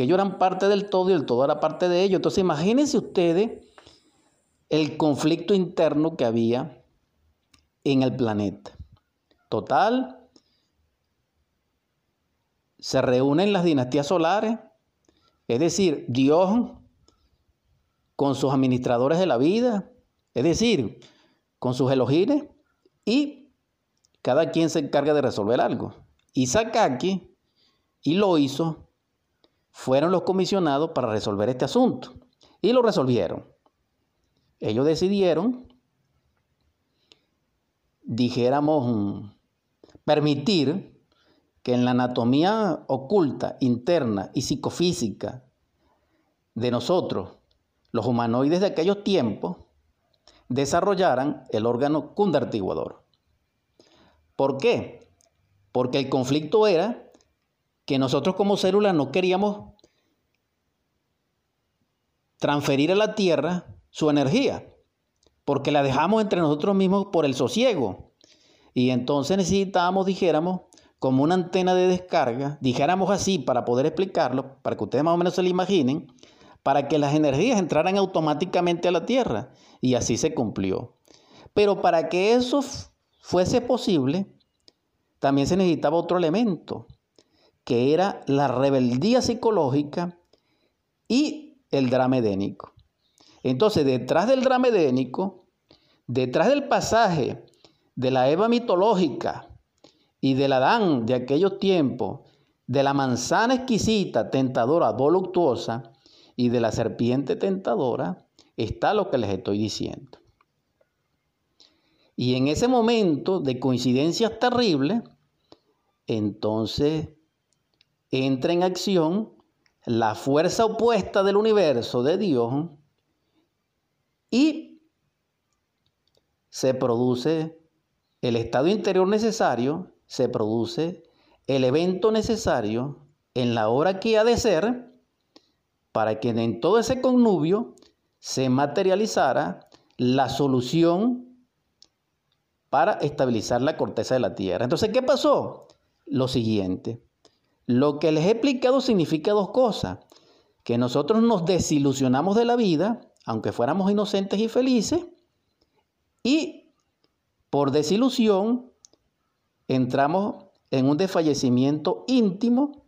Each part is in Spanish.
porque ellos eran parte del todo y el todo era parte de ellos. Entonces imagínense ustedes el conflicto interno que había en el planeta. Total, se reúnen las dinastías solares, es decir, Dios con sus administradores de la vida, es decir, con sus elogines, y cada quien se encarga de resolver algo. Y Sakaki y lo hizo fueron los comisionados para resolver este asunto. Y lo resolvieron. Ellos decidieron, dijéramos, permitir que en la anatomía oculta, interna y psicofísica de nosotros, los humanoides de aquellos tiempos, desarrollaran el órgano cundartiguador. ¿Por qué? Porque el conflicto era que nosotros como células no queríamos transferir a la Tierra su energía, porque la dejamos entre nosotros mismos por el sosiego. Y entonces necesitábamos, dijéramos, como una antena de descarga, dijéramos así para poder explicarlo, para que ustedes más o menos se lo imaginen, para que las energías entraran automáticamente a la Tierra. Y así se cumplió. Pero para que eso fuese posible, también se necesitaba otro elemento, que era la rebeldía psicológica y el drama edénico. Entonces, detrás del drama edénico, detrás del pasaje de la Eva mitológica y del Adán de aquellos tiempos, de la manzana exquisita, tentadora, voluptuosa, y de la serpiente tentadora, está lo que les estoy diciendo. Y en ese momento de coincidencias terribles, entonces entra en acción la fuerza opuesta del universo de Dios y se produce el estado interior necesario, se produce el evento necesario en la hora que ha de ser para que en todo ese connubio se materializara la solución para estabilizar la corteza de la Tierra. Entonces, ¿qué pasó? Lo siguiente. Lo que les he explicado significa dos cosas. Que nosotros nos desilusionamos de la vida, aunque fuéramos inocentes y felices, y por desilusión entramos en un desfallecimiento íntimo,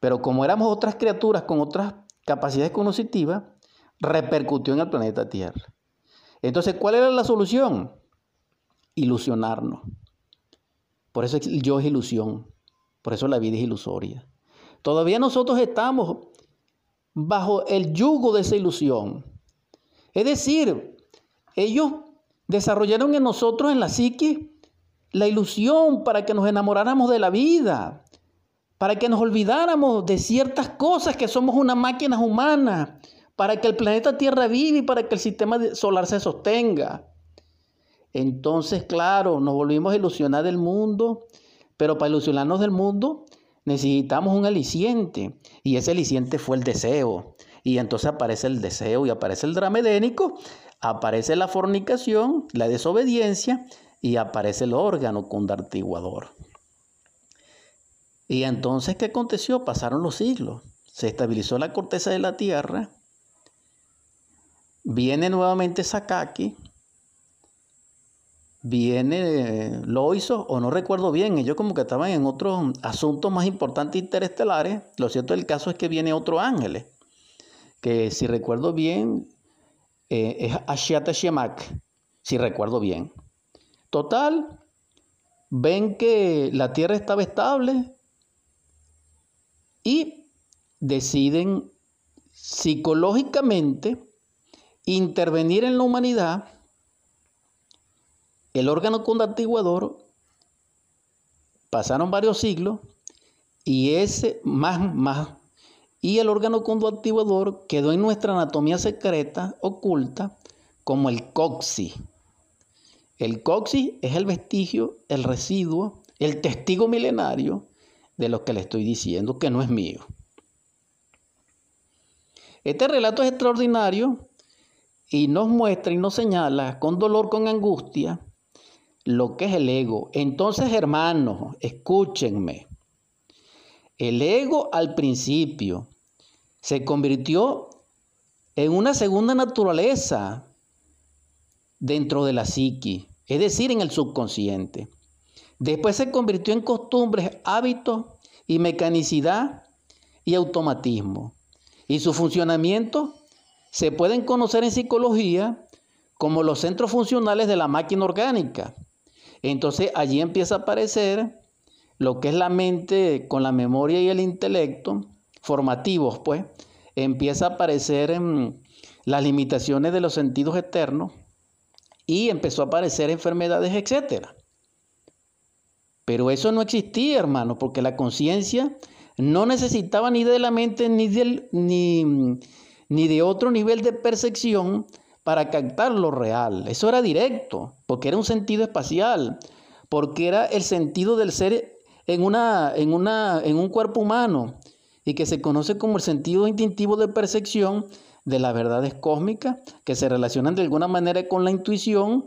pero como éramos otras criaturas con otras capacidades cognitivas, repercutió en el planeta Tierra. Entonces, ¿cuál era la solución? Ilusionarnos. Por eso yo es ilusión. Por eso la vida es ilusoria. Todavía nosotros estamos bajo el yugo de esa ilusión. Es decir, ellos desarrollaron en nosotros, en la psique, la ilusión para que nos enamoráramos de la vida, para que nos olvidáramos de ciertas cosas que somos una máquina humana, para que el planeta Tierra viva y para que el sistema solar se sostenga. Entonces, claro, nos volvimos a ilusionar del mundo pero para ilusionarnos del mundo necesitamos un aliciente. Y ese aliciente fue el deseo. Y entonces aparece el deseo y aparece el drama edénico, aparece la fornicación, la desobediencia y aparece el órgano condartiguador. Y entonces, ¿qué aconteció? Pasaron los siglos. Se estabilizó la corteza de la tierra. Viene nuevamente Sakaki viene lo hizo o no recuerdo bien, ellos como que estaban en otros asuntos más importantes interestelares. Lo cierto del caso es que viene otro ángel, que si recuerdo bien eh, es Ashiata Shemak, si recuerdo bien. Total, ven que la tierra estaba estable y deciden psicológicamente intervenir en la humanidad el órgano condatiguador pasaron varios siglos y ese más, más, y el órgano conductivador quedó en nuestra anatomía secreta, oculta, como el coxis. El coxis es el vestigio, el residuo, el testigo milenario de lo que le estoy diciendo, que no es mío. Este relato es extraordinario y nos muestra y nos señala con dolor, con angustia, lo que es el ego. Entonces, hermanos, escúchenme. El ego al principio se convirtió en una segunda naturaleza dentro de la psiqui, es decir, en el subconsciente. Después se convirtió en costumbres, hábitos y mecanicidad y automatismo. Y su funcionamiento se pueden conocer en psicología como los centros funcionales de la máquina orgánica. Entonces allí empieza a aparecer lo que es la mente con la memoria y el intelecto, formativos pues, empieza a aparecer en las limitaciones de los sentidos eternos y empezó a aparecer enfermedades, etc. Pero eso no existía, hermano, porque la conciencia no necesitaba ni de la mente ni, ni, ni de otro nivel de percepción para captar lo real. Eso era directo, porque era un sentido espacial, porque era el sentido del ser en, una, en, una, en un cuerpo humano y que se conoce como el sentido instintivo de percepción de las verdades cósmicas que se relacionan de alguna manera con la intuición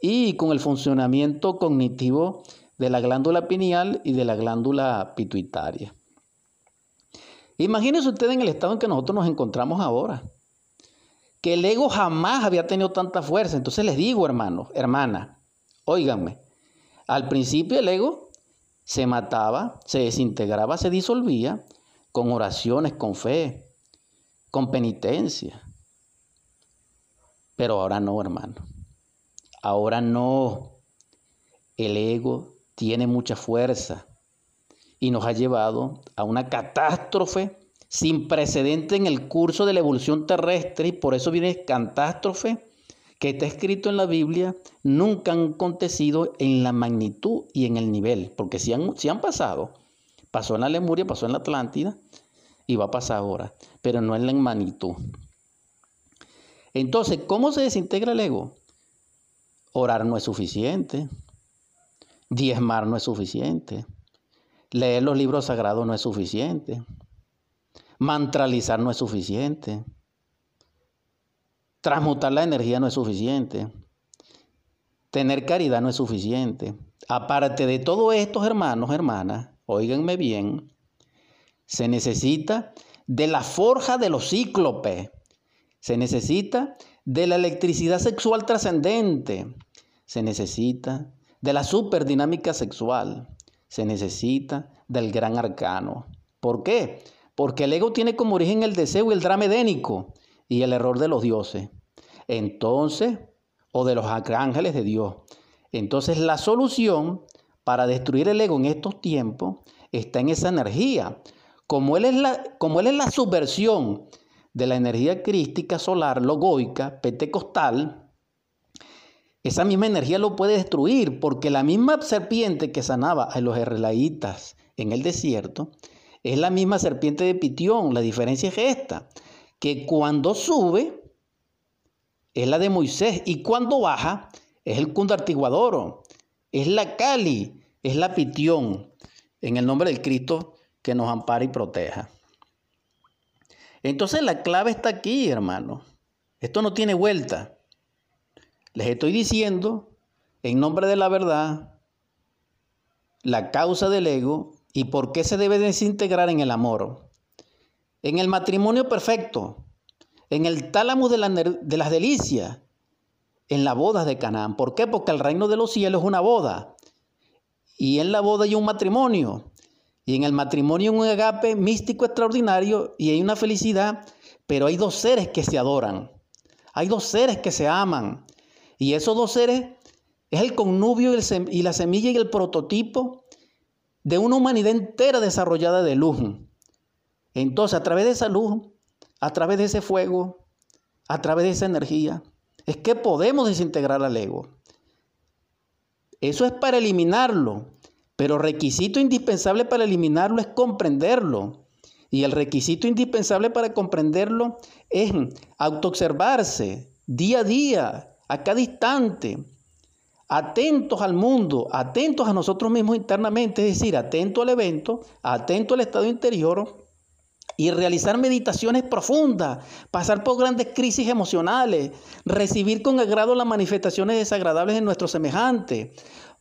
y con el funcionamiento cognitivo de la glándula pineal y de la glándula pituitaria. Imagínense ustedes en el estado en que nosotros nos encontramos ahora, que el ego jamás había tenido tanta fuerza. Entonces les digo, hermanos, hermana, óiganme, al principio el ego se mataba, se desintegraba, se disolvía con oraciones, con fe, con penitencia. Pero ahora no, hermano. Ahora no. El ego tiene mucha fuerza y nos ha llevado a una catástrofe sin precedente en el curso de la evolución terrestre y por eso viene catástrofe que está escrito en la Biblia nunca han acontecido en la magnitud y en el nivel, porque si han, han pasado, pasó en la Lemuria, pasó en la Atlántida y va a pasar ahora, pero no en la magnitud. Entonces, ¿cómo se desintegra el ego? Orar no es suficiente, diezmar no es suficiente, leer los libros sagrados no es suficiente, mantralizar no es suficiente. Transmutar la energía no es suficiente. Tener caridad no es suficiente. Aparte de todo esto, hermanos, hermanas, oíganme bien, se necesita de la forja de los cíclopes. Se necesita de la electricidad sexual trascendente. Se necesita de la superdinámica sexual. Se necesita del gran arcano. ¿Por qué? Porque el ego tiene como origen el deseo y el drama edénico y el error de los dioses. Entonces, o de los ángeles de Dios. Entonces la solución para destruir el ego en estos tiempos está en esa energía. Como él es la, como él es la subversión de la energía crística solar, logoica, pentecostal, esa misma energía lo puede destruir porque la misma serpiente que sanaba a los israelitas en el desierto es la misma serpiente de Pitión. La diferencia es esta que cuando sube es la de Moisés y cuando baja es el cundartiguadoro, es la Cali, es la Pitión, en el nombre del Cristo que nos ampara y proteja. Entonces la clave está aquí, hermano. Esto no tiene vuelta. Les estoy diciendo, en nombre de la verdad, la causa del ego y por qué se debe desintegrar en el amor. En el matrimonio perfecto, en el tálamo de, las delicias, en la boda de Canaán. ¿Por qué? Porque el reino de los cielos es una boda. Y en la boda hay un matrimonio. Y en el matrimonio hay un agape místico extraordinario y hay una felicidad, pero hay dos seres que se adoran. Hay dos seres que se aman. Y esos dos seres es el connubio y la semilla y el prototipo de una humanidad entera desarrollada de luz. Entonces, a través de esa luz, a través de ese fuego, a través de esa energía, es que podemos desintegrar al ego. Eso es para eliminarlo, pero requisito indispensable para eliminarlo es comprenderlo. Y el requisito indispensable para comprenderlo es autoobservarse día a día, a cada instante, atentos al mundo, atentos a nosotros mismos internamente, es decir, atento al evento, atento al estado interior y realizar meditaciones profundas, pasar por grandes crisis emocionales, recibir con agrado las manifestaciones desagradables de nuestros semejantes,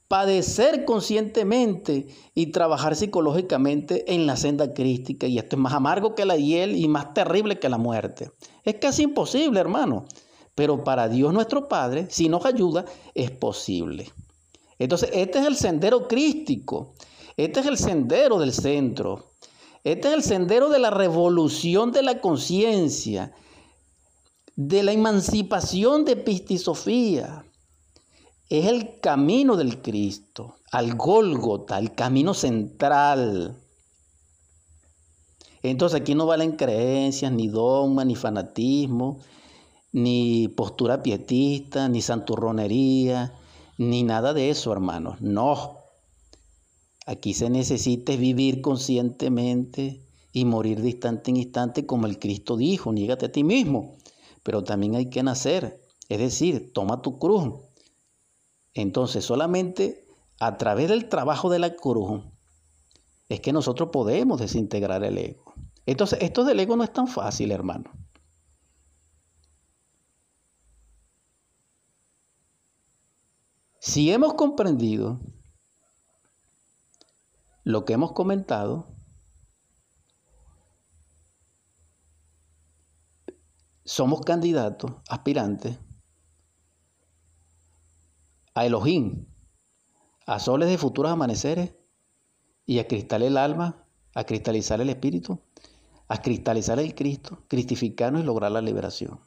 padecer conscientemente y trabajar psicológicamente en la senda crística. Y esto es más amargo que la hiel y más terrible que la muerte. Es casi imposible, hermano. Pero para Dios nuestro Padre, si nos ayuda, es posible. Entonces, este es el sendero crístico. Este es el sendero del centro. Este es el sendero de la revolución de la conciencia, de la emancipación de Pistisofía. Es el camino del Cristo, al Gólgota, el camino central. Entonces aquí no valen creencias, ni dogma, ni fanatismo, ni postura pietista, ni santurronería, ni nada de eso, hermanos. No. Aquí se necesita vivir conscientemente y morir de instante en instante como el Cristo dijo, niégate a ti mismo. Pero también hay que nacer, es decir, toma tu cruz. Entonces solamente a través del trabajo de la cruz es que nosotros podemos desintegrar el ego. Entonces esto del ego no es tan fácil, hermano. Si hemos comprendido lo que hemos comentado, somos candidatos, aspirantes a Elohim, a soles de futuros amaneceres y a cristalizar el alma, a cristalizar el espíritu, a cristalizar el Cristo, cristificarnos y lograr la liberación.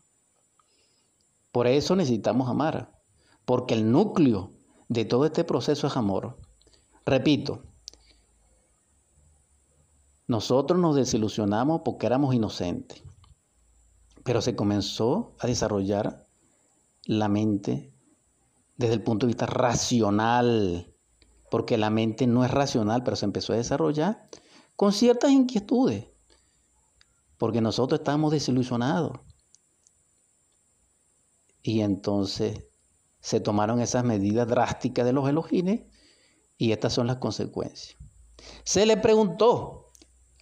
Por eso necesitamos amar porque el núcleo de todo este proceso es amor. Repito, nosotros nos desilusionamos porque éramos inocentes, pero se comenzó a desarrollar la mente desde el punto de vista racional, porque la mente no es racional, pero se empezó a desarrollar con ciertas inquietudes, porque nosotros estábamos desilusionados. Y entonces se tomaron esas medidas drásticas de los elogines y estas son las consecuencias. Se le preguntó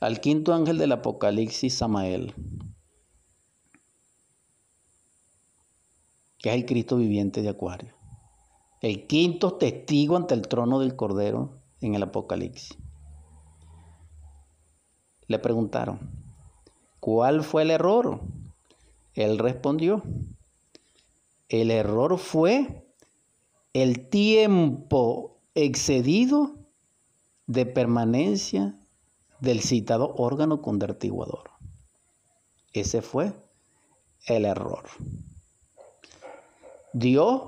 al quinto ángel del Apocalipsis, Samael, que es el Cristo viviente de Acuario, el quinto testigo ante el trono del Cordero en el Apocalipsis. Le preguntaron, ¿cuál fue el error? Él respondió, el error fue el tiempo excedido de permanencia del citado órgano convertiguador. Ese fue el error. Dios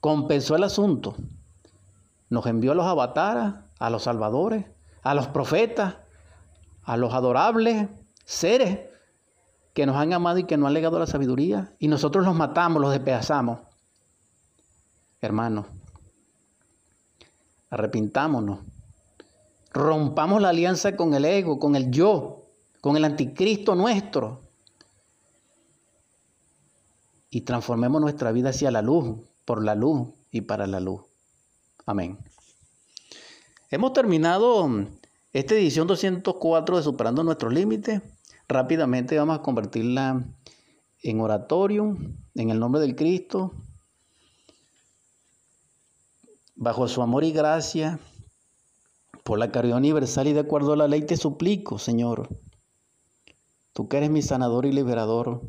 compensó el asunto. Nos envió a los avatares, a los salvadores, a los profetas, a los adorables seres que nos han amado y que nos han legado la sabiduría, y nosotros los matamos, los despedazamos. Hermanos, arrepintámonos, rompamos la alianza con el ego, con el yo, con el anticristo nuestro, y transformemos nuestra vida hacia la luz, por la luz y para la luz. Amén. Hemos terminado esta edición 204 de Superando Nuestros Límites. Rápidamente vamos a convertirla en oratorio, en el nombre del Cristo, bajo su amor y gracia, por la caridad universal y de acuerdo a la ley te suplico, Señor, tú que eres mi sanador y liberador,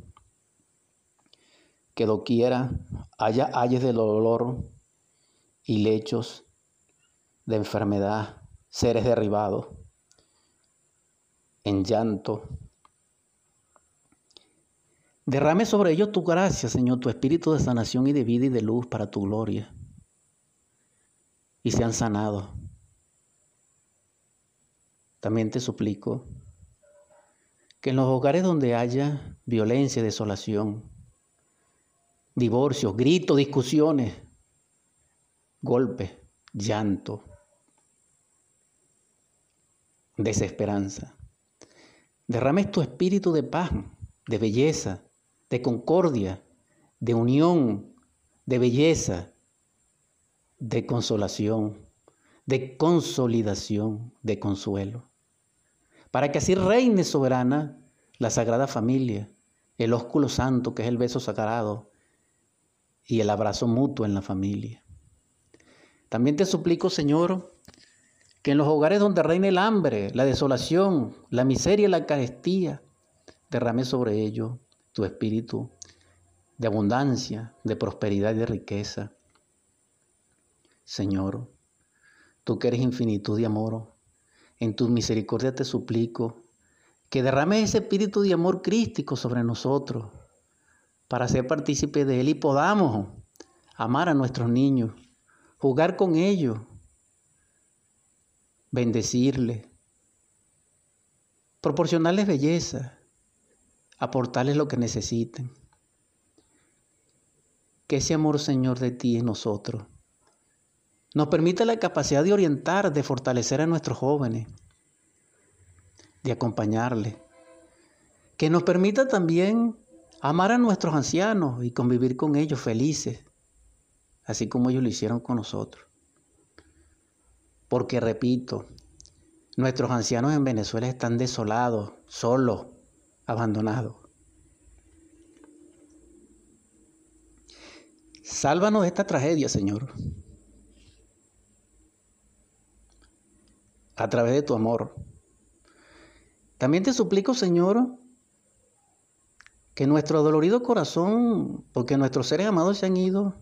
que doquiera haya ayes de dolor y lechos de enfermedad, seres derribados en llanto, Derrame sobre ellos tu gracia, Señor, tu espíritu de sanación y de vida y de luz para tu gloria. Y sean sanados. También te suplico que en los hogares donde haya violencia, desolación, divorcios, gritos, discusiones, golpes, llanto, desesperanza, derrames tu espíritu de paz, de belleza, de concordia, de unión, de belleza, de consolación, de consolidación, de consuelo. Para que así reine soberana la Sagrada Familia, el ósculo santo que es el beso sagrado y el abrazo mutuo en la familia. También te suplico, Señor, que en los hogares donde reina el hambre, la desolación, la miseria y la carestía, derrame sobre ellos tu espíritu de abundancia, de prosperidad y de riqueza. Señor, tú que eres infinitud de amor, en tu misericordia te suplico que derrame ese espíritu de amor crístico sobre nosotros para ser partícipe de él y podamos amar a nuestros niños, jugar con ellos, bendecirles, proporcionarles belleza, aportarles lo que necesiten. Que ese amor, Señor, de ti en nosotros nos permite la capacidad de orientar, de fortalecer a nuestros jóvenes, de acompañarles. Que nos permita también amar a nuestros ancianos y convivir con ellos felices, así como ellos lo hicieron con nosotros. Porque, repito, nuestros ancianos en Venezuela están desolados, solos, abandonados. Sálvanos de esta tragedia, Señor. A través de tu amor. También te suplico, Señor, que nuestro dolorido corazón, porque nuestros seres amados se han ido,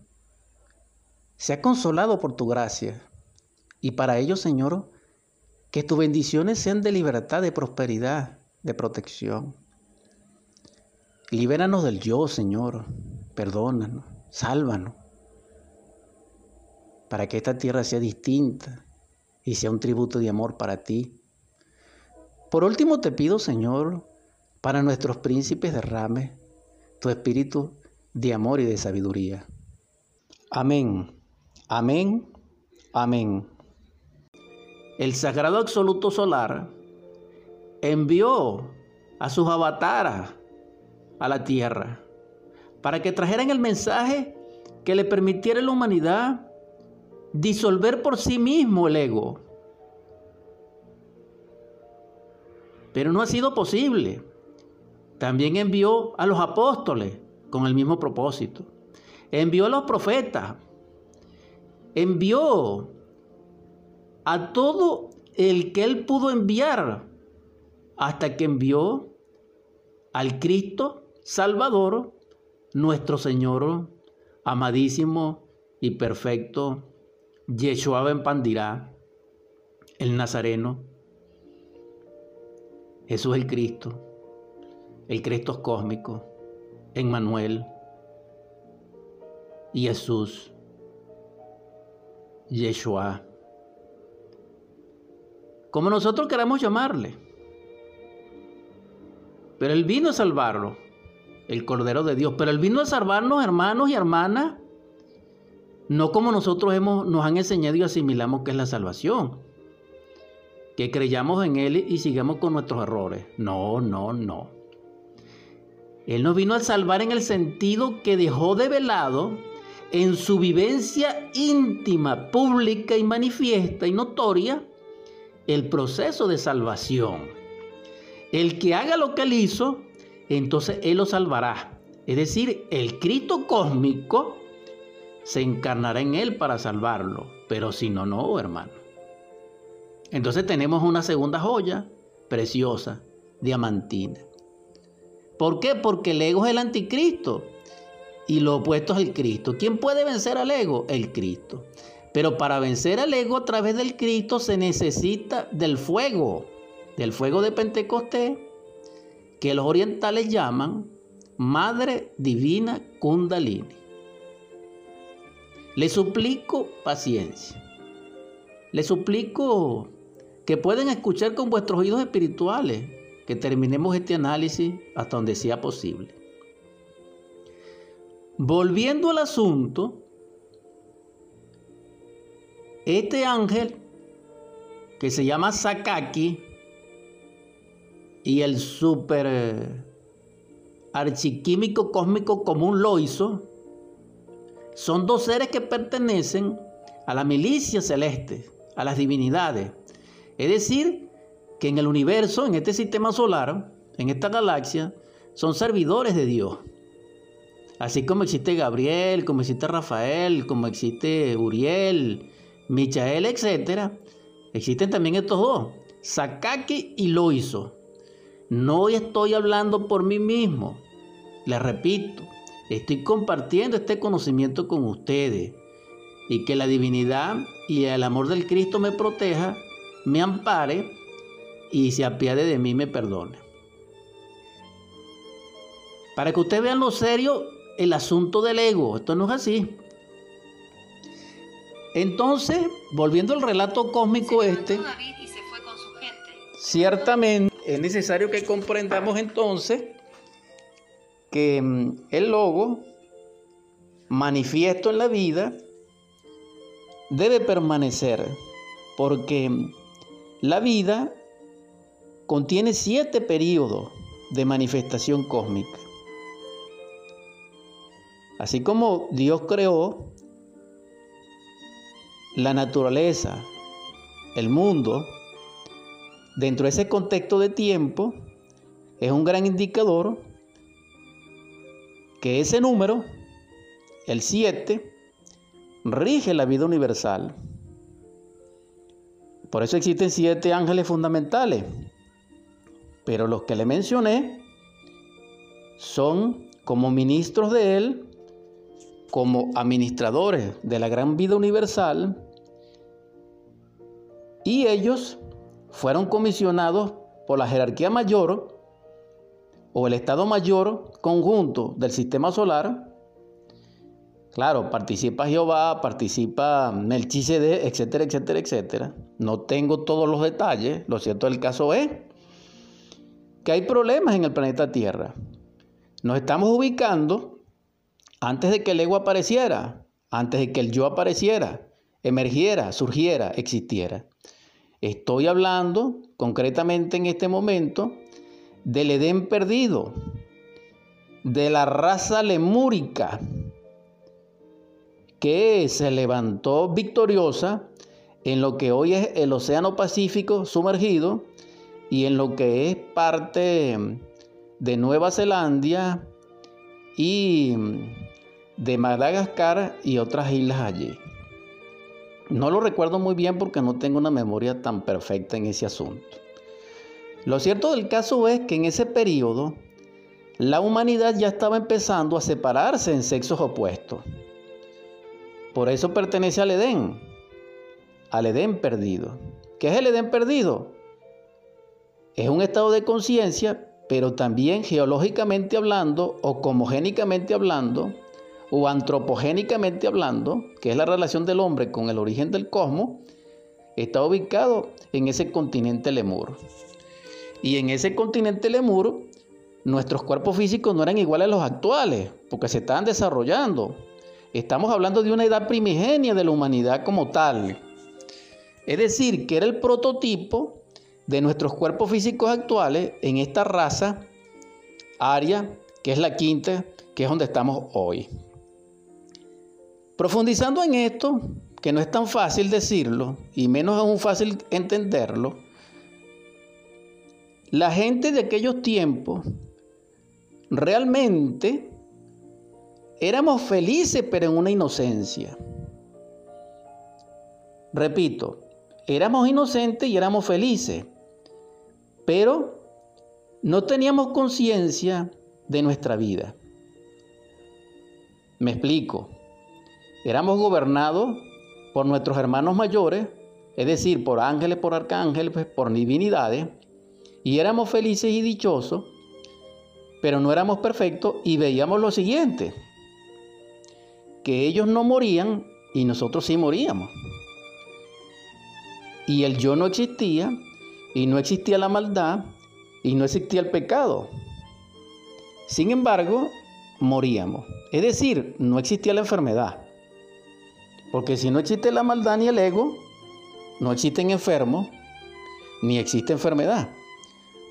sea consolado por tu gracia. Y para ello, Señor, que tus bendiciones sean de libertad, de prosperidad, de protección. Libéranos del yo, Señor. Perdónanos, sálvanos. Para que esta tierra sea distinta y sea un tributo de amor para ti. Por último te pido, Señor, para nuestros príncipes derrame tu espíritu de amor y de sabiduría. Amén, amén, amén. El Sagrado Absoluto Solar envió a sus avataras a la tierra para que trajeran el mensaje que le permitiera a la humanidad disolver por sí mismo el ego. Pero no ha sido posible. También envió a los apóstoles con el mismo propósito. Envió a los profetas. Envió a todo el que él pudo enviar hasta que envió al Cristo Salvador, nuestro Señor amadísimo y perfecto, Yeshua Ben Pandirá, el Nazareno. Jesús el Cristo el Cristo cósmico, Emmanuel y Jesús, Yeshua, como nosotros queramos llamarle. Pero Él vino a salvarlo, el Cordero de Dios, pero Él vino a salvarnos, hermanos y hermanas, no como nosotros hemos, nos han enseñado y asimilamos que es la salvación, que creyamos en Él y sigamos con nuestros errores. No, no, no. Él nos vino a salvar en el sentido que dejó de velado en su vivencia íntima, pública y manifiesta y notoria el proceso de salvación. El que haga lo que él hizo, entonces él lo salvará. Es decir, el Cristo cósmico se encarnará en él para salvarlo. Pero si no, no, hermano. Entonces tenemos una segunda joya preciosa, diamantina. ¿Por qué? Porque el ego es el anticristo y lo opuesto es el Cristo. ¿Quién puede vencer al ego? El Cristo. Pero para vencer al ego a través del Cristo se necesita del fuego, del fuego de Pentecostés, que los orientales llaman Madre Divina Kundalini. Le suplico paciencia. Le suplico que puedan escuchar con vuestros oídos espirituales que terminemos este análisis hasta donde sea posible. Volviendo al asunto, este ángel que se llama Sakaki y el super eh, archiquímico cósmico común Loiso son dos seres que pertenecen a la milicia celeste, a las divinidades. Es decir, que en el universo, en este sistema solar, en esta galaxia, son servidores de Dios. Así como existe Gabriel, como existe Rafael, como existe Uriel, Michael, etc., existen también estos dos, Sakaki y Loiso. No estoy hablando por mí mismo. Les repito, estoy compartiendo este conocimiento con ustedes y que la divinidad y el amor del Cristo me proteja, me ampare y se apiade de mí me perdone. Para que ustedes vean lo serio el asunto del ego, esto no es así. Entonces, volviendo al relato cósmico este, ciertamente es necesario que comprendamos entonces que mm, el logo manifiesto en la vida debe permanecer porque mm, la vida contiene siete periodos de manifestación cósmica. Así como Dios creó la naturaleza, el mundo, dentro de ese contexto de tiempo, es un gran indicador que ese número, el 7, rige la vida universal. Por eso existen siete ángeles fundamentales. Pero los que le mencioné son como ministros de Él, como administradores de la gran vida universal, y ellos fueron comisionados por la jerarquía mayor o el Estado Mayor conjunto del sistema solar. Claro, participa Jehová, participa Melchizedek, etcétera, etcétera, etcétera. No tengo todos los detalles. Lo cierto del caso es que hay problemas en el planeta Tierra. Nos estamos ubicando antes de que el ego apareciera, antes de que el yo apareciera, emergiera, surgiera, existiera. Estoy hablando concretamente en este momento del Edén perdido, de la raza lemúrica que se levantó victoriosa en lo que hoy es el Océano Pacífico sumergido y en lo que es parte de Nueva Zelanda y de Madagascar y otras islas allí. No lo recuerdo muy bien porque no tengo una memoria tan perfecta en ese asunto. Lo cierto del caso es que en ese periodo la humanidad ya estaba empezando a separarse en sexos opuestos. Por eso pertenece al Edén, al Edén perdido. ¿Qué es el Edén perdido? Es un estado de conciencia, pero también geológicamente hablando o comogénicamente hablando, o antropogénicamente hablando, que es la relación del hombre con el origen del cosmos, está ubicado en ese continente Lemur. Y en ese continente Lemur, nuestros cuerpos físicos no eran iguales a los actuales, porque se estaban desarrollando. Estamos hablando de una edad primigenia de la humanidad como tal. Es decir, que era el prototipo de nuestros cuerpos físicos actuales en esta raza aria, que es la quinta, que es donde estamos hoy. Profundizando en esto, que no es tan fácil decirlo y menos aún fácil entenderlo, la gente de aquellos tiempos realmente éramos felices pero en una inocencia. Repito, éramos inocentes y éramos felices, pero no teníamos conciencia de nuestra vida. Me explico. Éramos gobernados por nuestros hermanos mayores, es decir, por ángeles, por arcángeles, pues, por divinidades, y éramos felices y dichosos, pero no éramos perfectos y veíamos lo siguiente, que ellos no morían y nosotros sí moríamos. Y el yo no existía y no existía la maldad y no existía el pecado. Sin embargo, moríamos. Es decir, no existía la enfermedad. Porque si no existe la maldad ni el ego, no existen enfermos, ni existe enfermedad.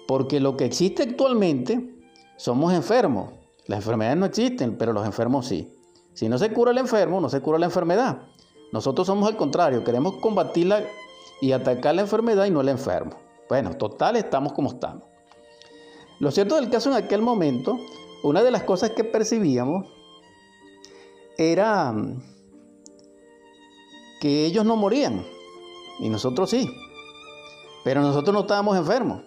Porque lo que existe actualmente somos enfermos. Las enfermedades no existen, pero los enfermos sí. Si no se cura el enfermo, no se cura la enfermedad. Nosotros somos al contrario, queremos combatirla y atacar la enfermedad y no el enfermo. Bueno, total, estamos como estamos. Lo cierto del caso en aquel momento, una de las cosas que percibíamos era que ellos no morían y nosotros sí. Pero nosotros no estábamos enfermos.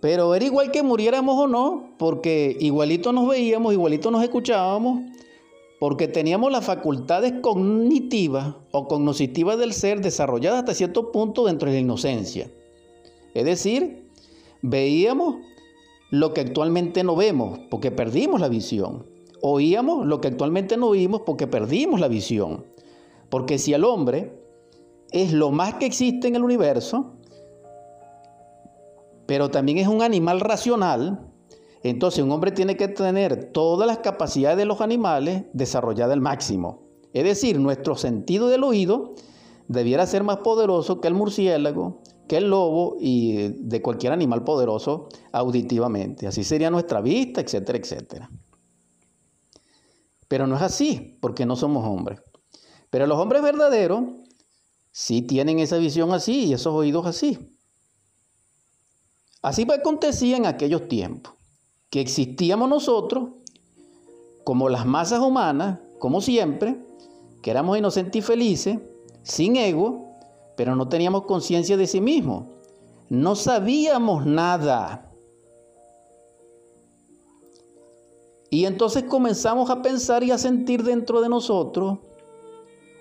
Pero era igual que muriéramos o no, porque igualito nos veíamos, igualito nos escuchábamos, porque teníamos las facultades cognitivas o cognoscitivas del ser desarrolladas hasta cierto punto dentro de la inocencia. Es decir, veíamos lo que actualmente no vemos, porque perdimos la visión. Oíamos lo que actualmente no oímos, porque perdimos la visión. Porque si el hombre es lo más que existe en el universo, pero también es un animal racional, entonces un hombre tiene que tener todas las capacidades de los animales desarrolladas al máximo. Es decir, nuestro sentido del oído debiera ser más poderoso que el murciélago, que el lobo y de cualquier animal poderoso auditivamente. Así sería nuestra vista, etcétera, etcétera. Pero no es así, porque no somos hombres. Pero los hombres verdaderos sí tienen esa visión así y esos oídos así. Así acontecía en aquellos tiempos, que existíamos nosotros como las masas humanas, como siempre, que éramos inocentes y felices, sin ego, pero no teníamos conciencia de sí mismos. No sabíamos nada. Y entonces comenzamos a pensar y a sentir dentro de nosotros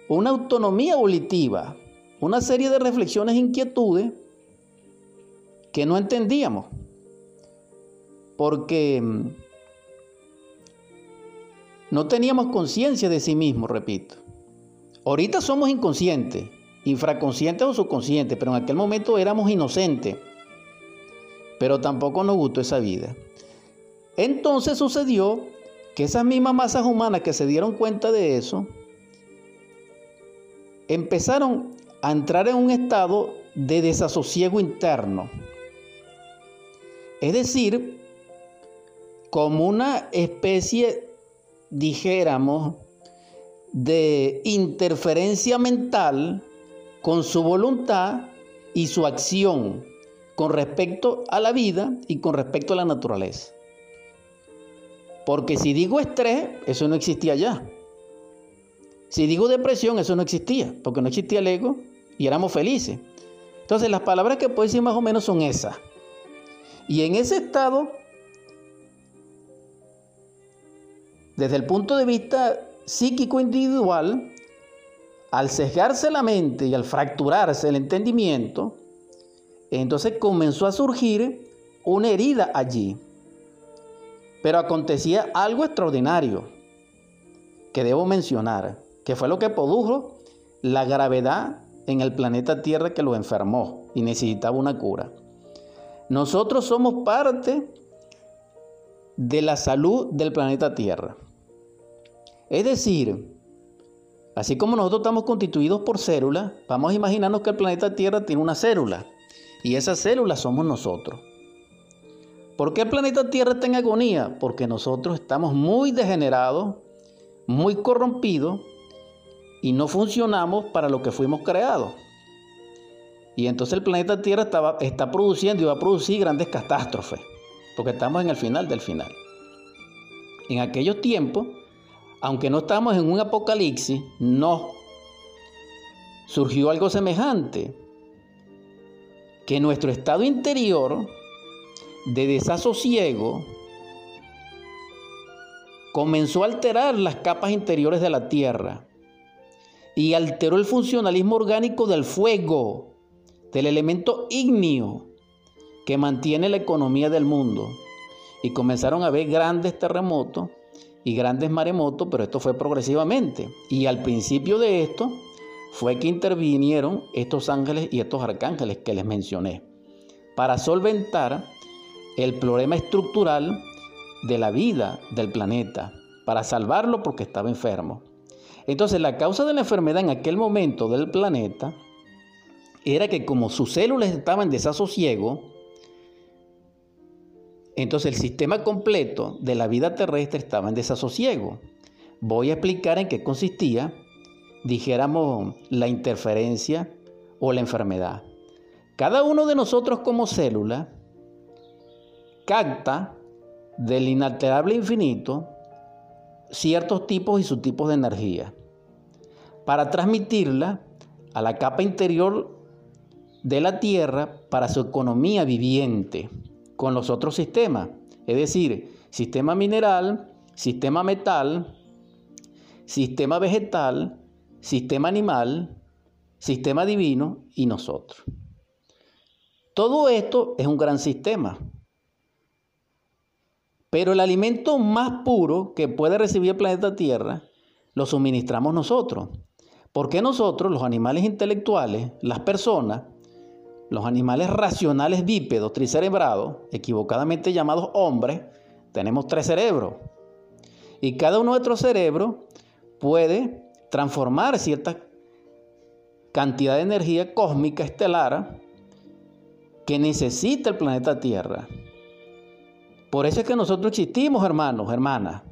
una autonomía volitiva, una serie de reflexiones e inquietudes que no entendíamos. Porque mm, no teníamos conciencia de sí mismos, repito. Ahorita somos inconscientes, infraconscientes o subconscientes, pero en aquel momento éramos inocentes. Pero tampoco nos gustó esa vida. Entonces sucedió que esas mismas masas humanas que se dieron cuenta de eso, empezaron a entrar en un estado de desasosiego interno. Es decir, como una especie, dijéramos, de interferencia mental con su voluntad y su acción con respecto a la vida y con respecto a la naturaleza. Porque si digo estrés, eso no existía ya. Si digo depresión, eso no existía, porque no existía el ego y éramos felices. Entonces las palabras que puedo decir más o menos son esas. Y en ese estado, desde el punto de vista psíquico individual, al sesgarse la mente y al fracturarse el entendimiento, entonces comenzó a surgir una herida allí. Pero acontecía algo extraordinario que debo mencionar que fue lo que produjo la gravedad en el planeta Tierra que lo enfermó y necesitaba una cura. Nosotros somos parte de la salud del planeta Tierra. Es decir, así como nosotros estamos constituidos por células, vamos a imaginarnos que el planeta Tierra tiene una célula y esa célula somos nosotros. ¿Por qué el planeta Tierra está en agonía? Porque nosotros estamos muy degenerados, muy corrompidos y no funcionamos para lo que fuimos creados. Y entonces el planeta Tierra estaba, está produciendo y va a producir grandes catástrofes, porque estamos en el final del final. En aquellos tiempos, aunque no estamos en un apocalipsis, no. Surgió algo semejante, que nuestro estado interior de desasosiego comenzó a alterar las capas interiores de la Tierra y alteró el funcionalismo orgánico del fuego, del elemento ígneo que mantiene la economía del mundo. Y comenzaron a haber grandes terremotos y grandes maremotos, pero esto fue progresivamente. Y al principio de esto fue que intervinieron estos ángeles y estos arcángeles que les mencioné, para solventar el problema estructural de la vida del planeta, para salvarlo porque estaba enfermo. Entonces la causa de la enfermedad en aquel momento del planeta era que como sus células estaban en desasosiego, entonces el sistema completo de la vida terrestre estaba en desasosiego. Voy a explicar en qué consistía, dijéramos, la interferencia o la enfermedad. Cada uno de nosotros como célula capta del inalterable infinito ciertos tipos y subtipos de energía. Para transmitirla a la capa interior de la Tierra para su economía viviente con los otros sistemas, es decir, sistema mineral, sistema metal, sistema vegetal, sistema animal, sistema divino y nosotros. Todo esto es un gran sistema. Pero el alimento más puro que puede recibir el planeta Tierra lo suministramos nosotros. Porque nosotros, los animales intelectuales, las personas, los animales racionales bípedos, tricerebrados, equivocadamente llamados hombres, tenemos tres cerebros. Y cada uno de nuestros cerebros puede transformar cierta cantidad de energía cósmica estelar que necesita el planeta Tierra. Por eso es que nosotros existimos, hermanos, hermanas.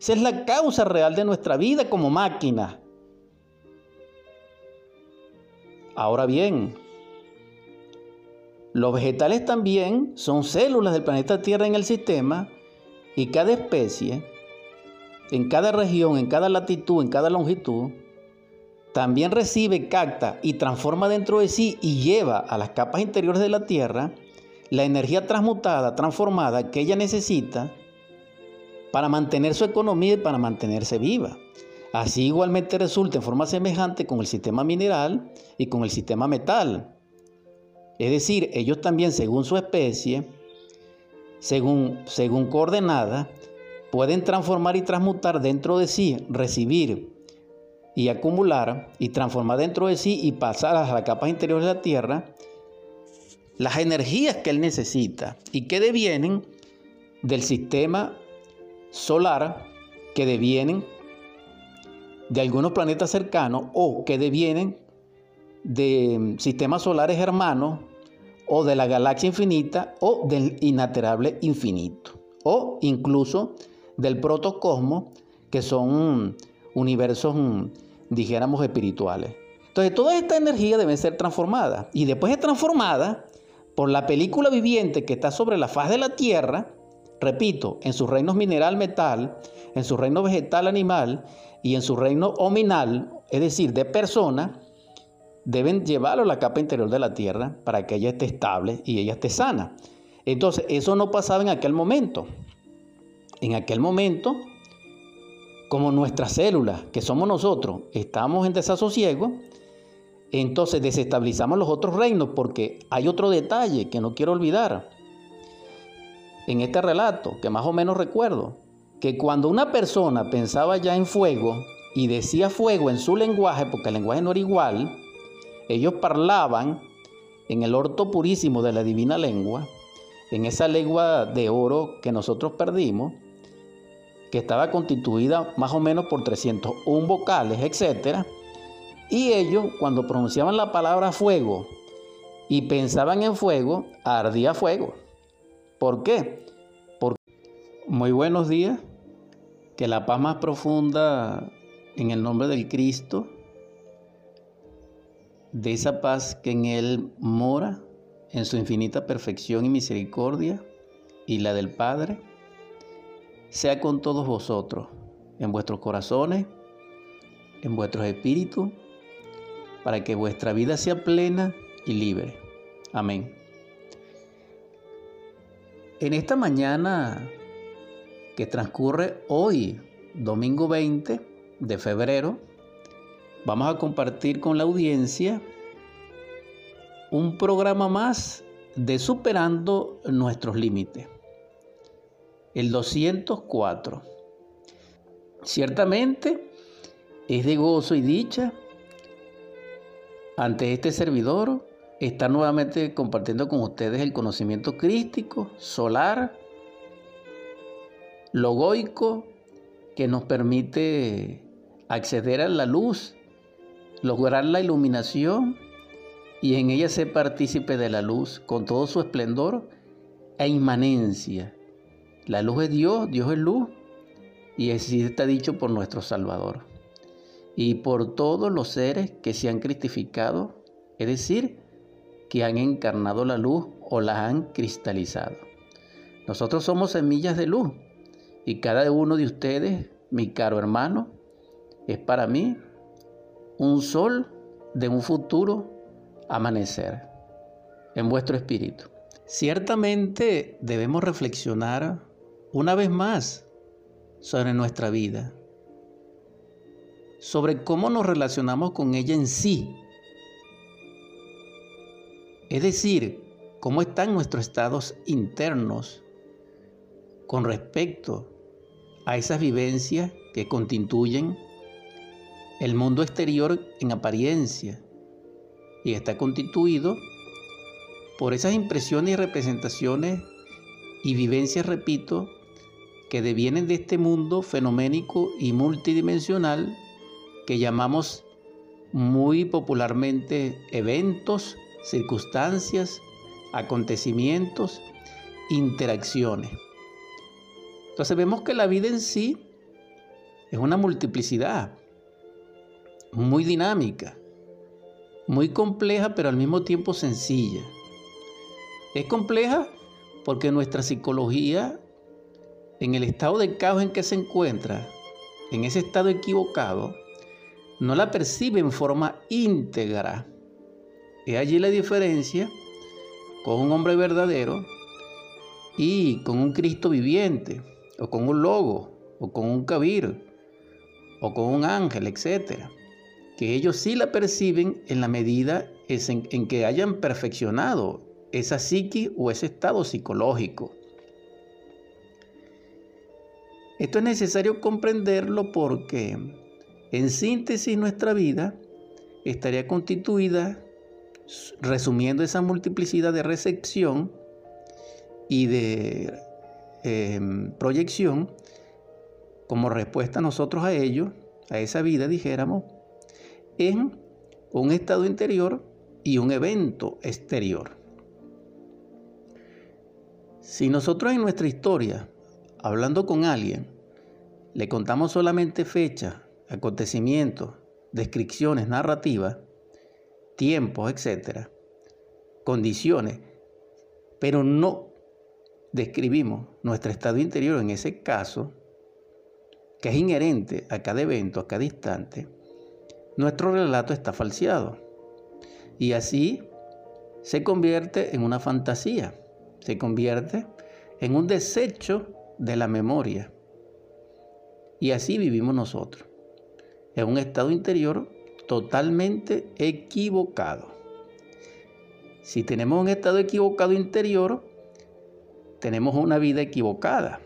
Esa es la causa real de nuestra vida como máquina. Ahora bien, los vegetales también son células del planeta Tierra en el sistema y cada especie, en cada región, en cada latitud, en cada longitud, también recibe, capta y transforma dentro de sí y lleva a las capas interiores de la Tierra la energía transmutada, transformada que ella necesita para mantener su economía y para mantenerse viva. Así igualmente resulta en forma semejante con el sistema mineral y con el sistema metal. Es decir, ellos también, según su especie, según, según coordenada, pueden transformar y transmutar dentro de sí, recibir y acumular y transformar dentro de sí y pasar a las capas interiores de la Tierra las energías que él necesita y que devienen del sistema solar, que devienen de algunos planetas cercanos o que devienen de sistemas solares hermanos o de la galaxia infinita o del inaterable infinito o incluso del protocosmo que son universos dijéramos espirituales. Entonces toda esta energía debe ser transformada y después de transformada por la película viviente que está sobre la faz de la tierra, repito, en sus reinos mineral metal, en su reino vegetal animal y en su reino ominal, es decir, de persona, deben llevarlo a la capa interior de la tierra para que ella esté estable y ella esté sana. Entonces, eso no pasaba en aquel momento. En aquel momento, como nuestras células, que somos nosotros, estamos en desasosiego, entonces desestabilizamos los otros reinos porque hay otro detalle que no quiero olvidar. En este relato, que más o menos recuerdo, que cuando una persona pensaba ya en fuego y decía fuego en su lenguaje, porque el lenguaje no era igual, ellos parlaban en el orto purísimo de la divina lengua, en esa lengua de oro que nosotros perdimos, que estaba constituida más o menos por 301 vocales, etc. Y ellos, cuando pronunciaban la palabra fuego y pensaban en fuego, ardía fuego. ¿Por qué? Porque muy buenos días, que la paz más profunda en el nombre del Cristo de esa paz que en Él mora, en su infinita perfección y misericordia, y la del Padre, sea con todos vosotros, en vuestros corazones, en vuestros espíritus, para que vuestra vida sea plena y libre. Amén. En esta mañana que transcurre hoy, domingo 20 de febrero, vamos a compartir con la audiencia un programa más de Superando nuestros límites. El 204. Ciertamente es de gozo y dicha ante este servidor estar nuevamente compartiendo con ustedes el conocimiento crístico, solar, logoico, que nos permite acceder a la luz lograr la iluminación y en ella ser partícipe de la luz con todo su esplendor e inmanencia. La luz es Dios, Dios es luz, y así está dicho por nuestro Salvador. Y por todos los seres que se han cristificado, es decir, que han encarnado la luz o la han cristalizado. Nosotros somos semillas de luz y cada uno de ustedes, mi caro hermano, es para mí un sol de un futuro amanecer en vuestro espíritu. Ciertamente debemos reflexionar una vez más sobre nuestra vida, sobre cómo nos relacionamos con ella en sí. Es decir, cómo están nuestros estados internos con respecto a esas vivencias que constituyen el mundo exterior en apariencia y está constituido por esas impresiones y representaciones y vivencias, repito, que devienen de este mundo fenoménico y multidimensional que llamamos muy popularmente eventos, circunstancias, acontecimientos, interacciones. Entonces vemos que la vida en sí es una multiplicidad, muy dinámica, muy compleja, pero al mismo tiempo sencilla. Es compleja porque nuestra psicología, en el estado de caos en que se encuentra, en ese estado equivocado, no la percibe en forma íntegra. Es allí la diferencia con un hombre verdadero y con un Cristo viviente, o con un logo, o con un cabir, o con un ángel, etc. Que ellos sí la perciben en la medida en, en que hayan perfeccionado esa psiqui o ese estado psicológico. Esto es necesario comprenderlo porque, en síntesis, nuestra vida estaría constituida, resumiendo esa multiplicidad de recepción y de em, proyección, como respuesta nosotros a ello, a esa vida, dijéramos, en un estado interior y un evento exterior. Si nosotros en nuestra historia, hablando con alguien, le contamos solamente fechas, acontecimientos, descripciones narrativas, tiempos, etc., condiciones, pero no describimos nuestro estado interior en ese caso, que es inherente a cada evento, a cada instante, nuestro relato está falseado. Y así se convierte en una fantasía se convierte en un desecho de la memoria. Y así vivimos nosotros, en un estado interior totalmente equivocado. Si tenemos un estado equivocado interior, tenemos una vida equivocada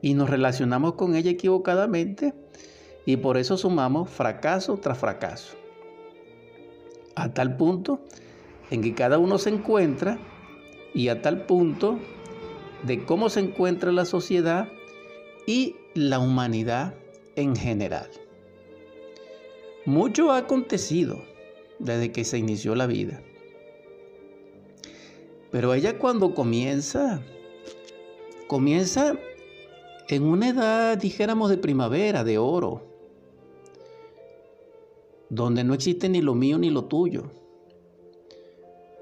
y nos relacionamos con ella equivocadamente y por eso sumamos fracaso tras fracaso. A tal punto en que cada uno se encuentra y a tal punto de cómo se encuentra la sociedad y la humanidad en general. Mucho ha acontecido desde que se inició la vida. Pero ella cuando comienza, comienza en una edad, dijéramos, de primavera, de oro, donde no existe ni lo mío ni lo tuyo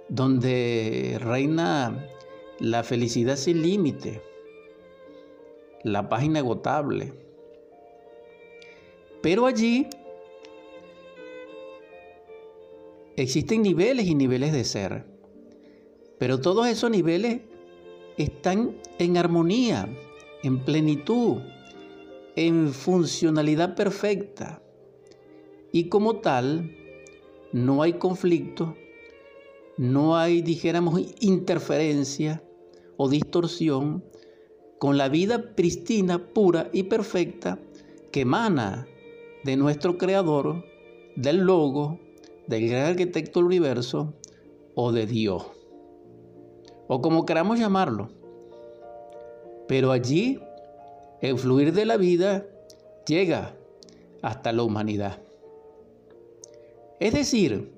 donde reina la felicidad sin límite, la paz inagotable. Pero allí existen niveles y niveles de ser. Pero todos esos niveles están en armonía, en plenitud, en funcionalidad perfecta. Y como tal, no hay conflicto, no hay, dijéramos, interferencia o distorsión con la vida pristina, pura y perfecta que emana de nuestro Creador, del Logo, del gran arquitecto del universo o de Dios, o como queramos llamarlo. Pero allí el fluir de la vida llega hasta la humanidad. Es decir,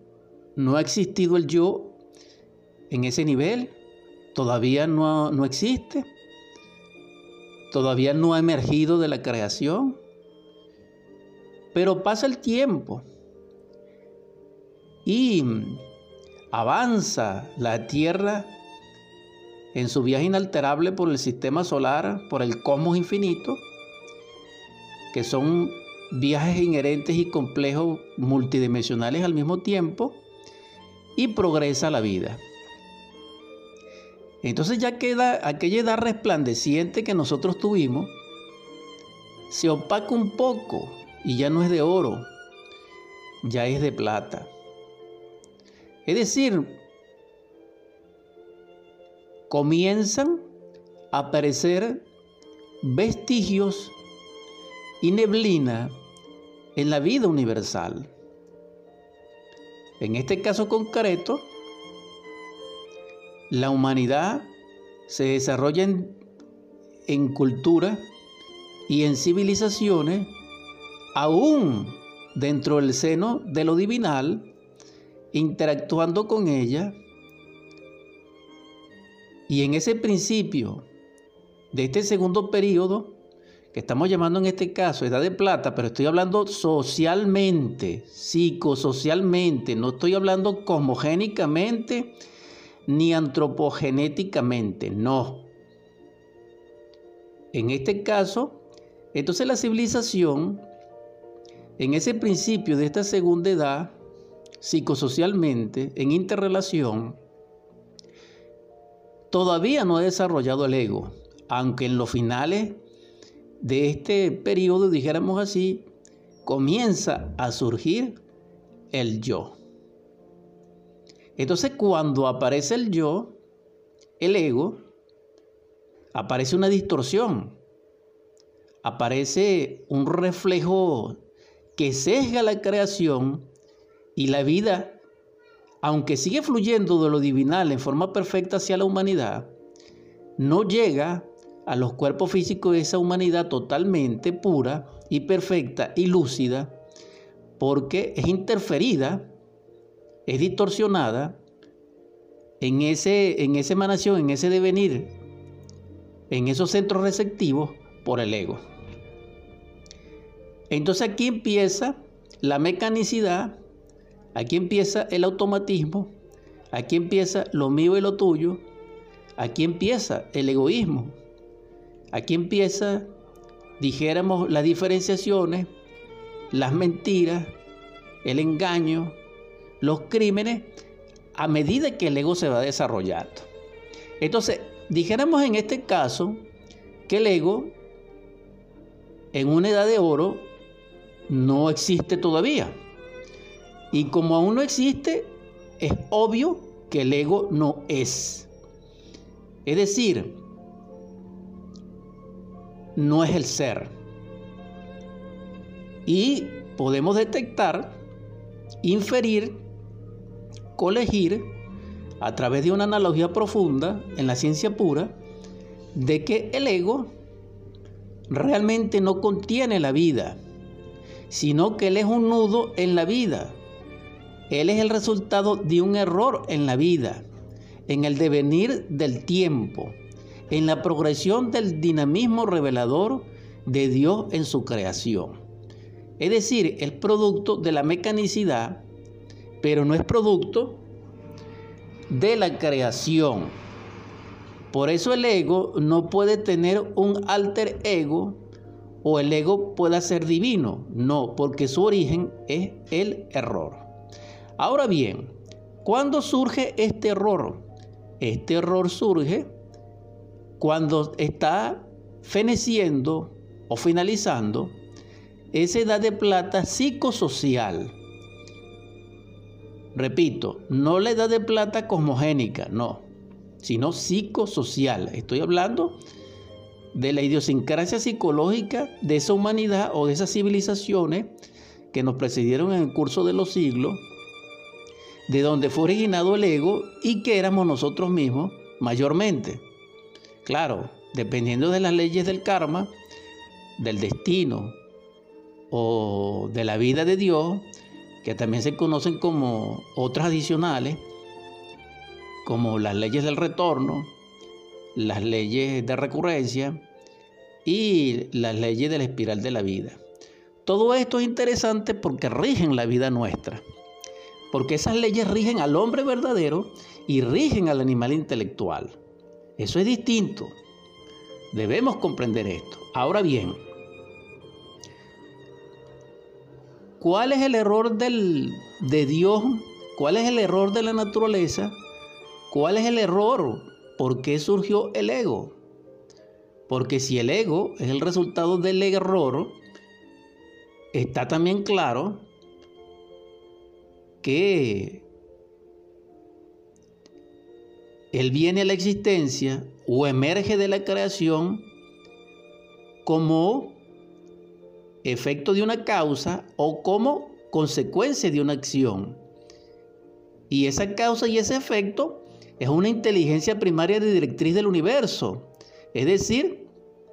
no ha existido el yo en ese nivel, todavía no, no existe, todavía no ha emergido de la creación, pero pasa el tiempo y avanza la Tierra en su viaje inalterable por el sistema solar, por el cosmos infinito, que son viajes inherentes y complejos multidimensionales al mismo tiempo y progresa la vida. Entonces ya queda aquella edad resplandeciente que nosotros tuvimos, se opaca un poco y ya no es de oro, ya es de plata. Es decir, comienzan a aparecer vestigios y neblina en la vida universal. En este caso concreto, la humanidad se desarrolla en, en cultura y en civilizaciones aún dentro del seno de lo divinal, interactuando con ella. Y en ese principio de este segundo periodo, que estamos llamando en este caso edad de plata, pero estoy hablando socialmente, psicosocialmente, no estoy hablando cosmogénicamente ni antropogenéticamente, no. En este caso, entonces la civilización, en ese principio de esta segunda edad, psicosocialmente, en interrelación, todavía no ha desarrollado el ego, aunque en los finales de este periodo, dijéramos así, comienza a surgir el yo. Entonces cuando aparece el yo, el ego, aparece una distorsión, aparece un reflejo que sesga la creación y la vida, aunque sigue fluyendo de lo divinal en forma perfecta hacia la humanidad, no llega a los cuerpos físicos de esa humanidad totalmente pura y perfecta y lúcida, porque es interferida es distorsionada en, ese, en esa emanación, en ese devenir, en esos centros receptivos por el ego. Entonces aquí empieza la mecanicidad, aquí empieza el automatismo, aquí empieza lo mío y lo tuyo, aquí empieza el egoísmo, aquí empieza, dijéramos, las diferenciaciones, las mentiras, el engaño, los crímenes a medida que el ego se va desarrollando. Entonces, dijéramos en este caso que el ego en una edad de oro no existe todavía. Y como aún no existe, es obvio que el ego no es. Es decir, no es el ser. Y podemos detectar, inferir colegir a través de una analogía profunda en la ciencia pura de que el ego realmente no contiene la vida, sino que él es un nudo en la vida. Él es el resultado de un error en la vida, en el devenir del tiempo, en la progresión del dinamismo revelador de Dios en su creación. Es decir, el producto de la mecanicidad pero no es producto de la creación. Por eso el ego no puede tener un alter ego o el ego pueda ser divino. No, porque su origen es el error. Ahora bien, ¿cuándo surge este error? Este error surge cuando está feneciendo o finalizando esa edad de plata psicosocial Repito, no la edad de plata cosmogénica, no, sino psicosocial. Estoy hablando de la idiosincrasia psicológica de esa humanidad o de esas civilizaciones que nos precedieron en el curso de los siglos, de donde fue originado el ego y que éramos nosotros mismos mayormente. Claro, dependiendo de las leyes del karma, del destino o de la vida de Dios, que también se conocen como otras adicionales, como las leyes del retorno, las leyes de recurrencia y las leyes de la espiral de la vida. Todo esto es interesante porque rigen la vida nuestra, porque esas leyes rigen al hombre verdadero y rigen al animal intelectual. Eso es distinto. Debemos comprender esto. Ahora bien, ¿cuál es el error del, de Dios? ¿Cuál es el error de la naturaleza? ¿Cuál es el error? ¿Por qué surgió el ego? Porque si el ego es el resultado del error, está también claro que él viene a la existencia o emerge de la creación como efecto de una causa o como consecuencia de una acción. Y esa causa y ese efecto es una inteligencia primaria de directriz del universo. Es decir,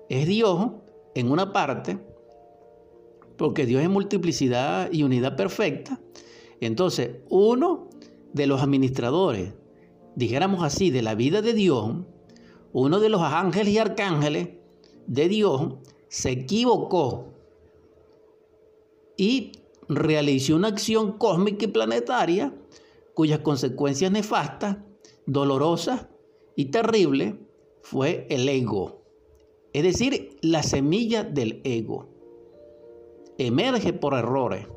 es Dios en una parte, porque Dios es multiplicidad y unidad perfecta. Entonces, uno de los administradores, dijéramos así, de la vida de Dios, uno de los ángeles y arcángeles de Dios, se equivocó y realizó una acción cósmica y planetaria cuyas consecuencias nefastas, dolorosas y terribles fue el ego. Es decir, la semilla del ego. Emerge por errores.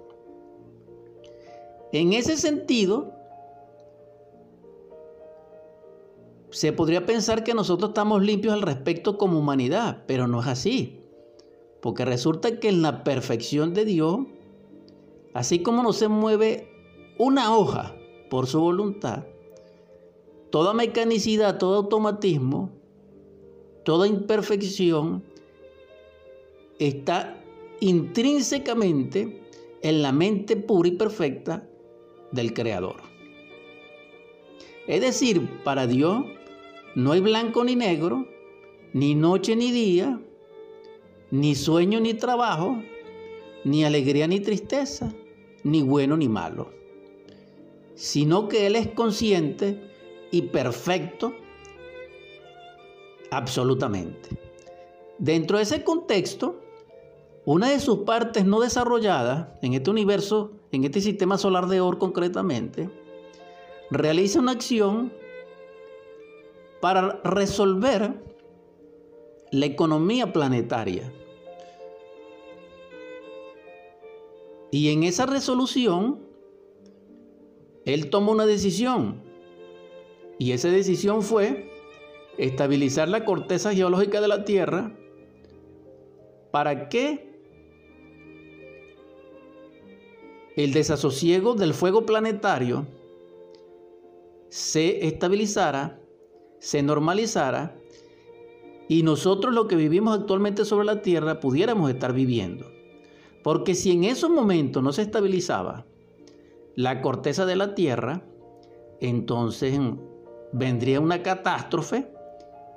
En ese sentido, se podría pensar que nosotros estamos limpios al respecto como humanidad, pero no es así. Porque resulta que en la perfección de Dios, así como no se mueve una hoja por su voluntad, toda mecanicidad, todo automatismo, toda imperfección está intrínsecamente en la mente pura y perfecta del Creador. Es decir, para Dios no hay blanco ni negro, ni noche ni día, ni sueño ni trabajo, ni alegría ni tristeza, ni bueno ni malo, sino que Él es consciente y perfecto absolutamente. Dentro de ese contexto, una de sus partes no desarrolladas en este universo, en este sistema solar de Or concretamente, realiza una acción para resolver la economía planetaria. Y en esa resolución, él tomó una decisión. Y esa decisión fue estabilizar la corteza geológica de la Tierra para que el desasosiego del fuego planetario se estabilizara, se normalizara y nosotros lo que vivimos actualmente sobre la Tierra pudiéramos estar viviendo. Porque si en esos momentos no se estabilizaba la corteza de la Tierra, entonces vendría una catástrofe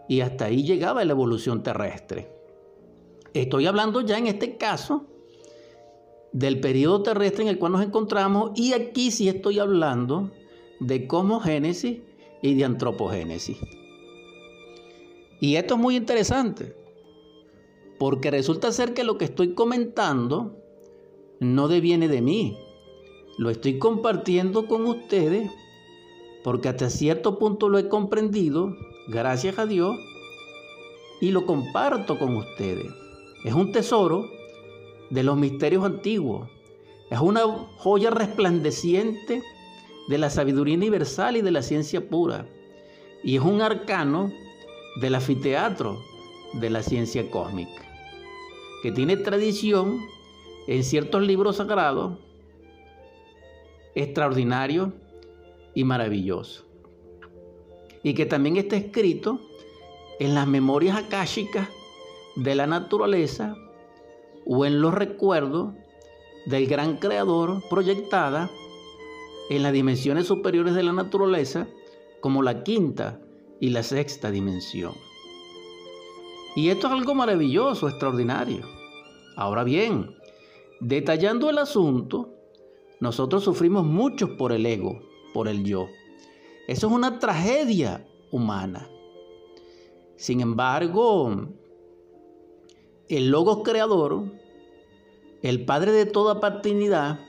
y hasta ahí llegaba la evolución terrestre. Estoy hablando ya en este caso del periodo terrestre en el cual nos encontramos y aquí sí estoy hablando de cosmogénesis y de antropogénesis. Y esto es muy interesante porque resulta ser que lo que estoy comentando no deviene de mí. Lo estoy compartiendo con ustedes porque hasta cierto punto lo he comprendido, gracias a Dios, y lo comparto con ustedes. Es un tesoro de los misterios antiguos. Es una joya resplandeciente de la sabiduría universal y de la ciencia pura. Y es un arcano del anfiteatro de la ciencia cósmica que tiene tradición en ciertos libros sagrados extraordinarios y maravillosos. Y que también está escrito en las memorias akáshicas de la naturaleza o en los recuerdos del gran creador proyectada en las dimensiones superiores de la naturaleza como la quinta y la sexta dimensión. Y esto es algo maravilloso, extraordinario. Ahora bien, detallando el asunto, nosotros sufrimos mucho por el ego, por el yo. Eso es una tragedia humana. Sin embargo, el Logos creador, el Padre de toda paternidad,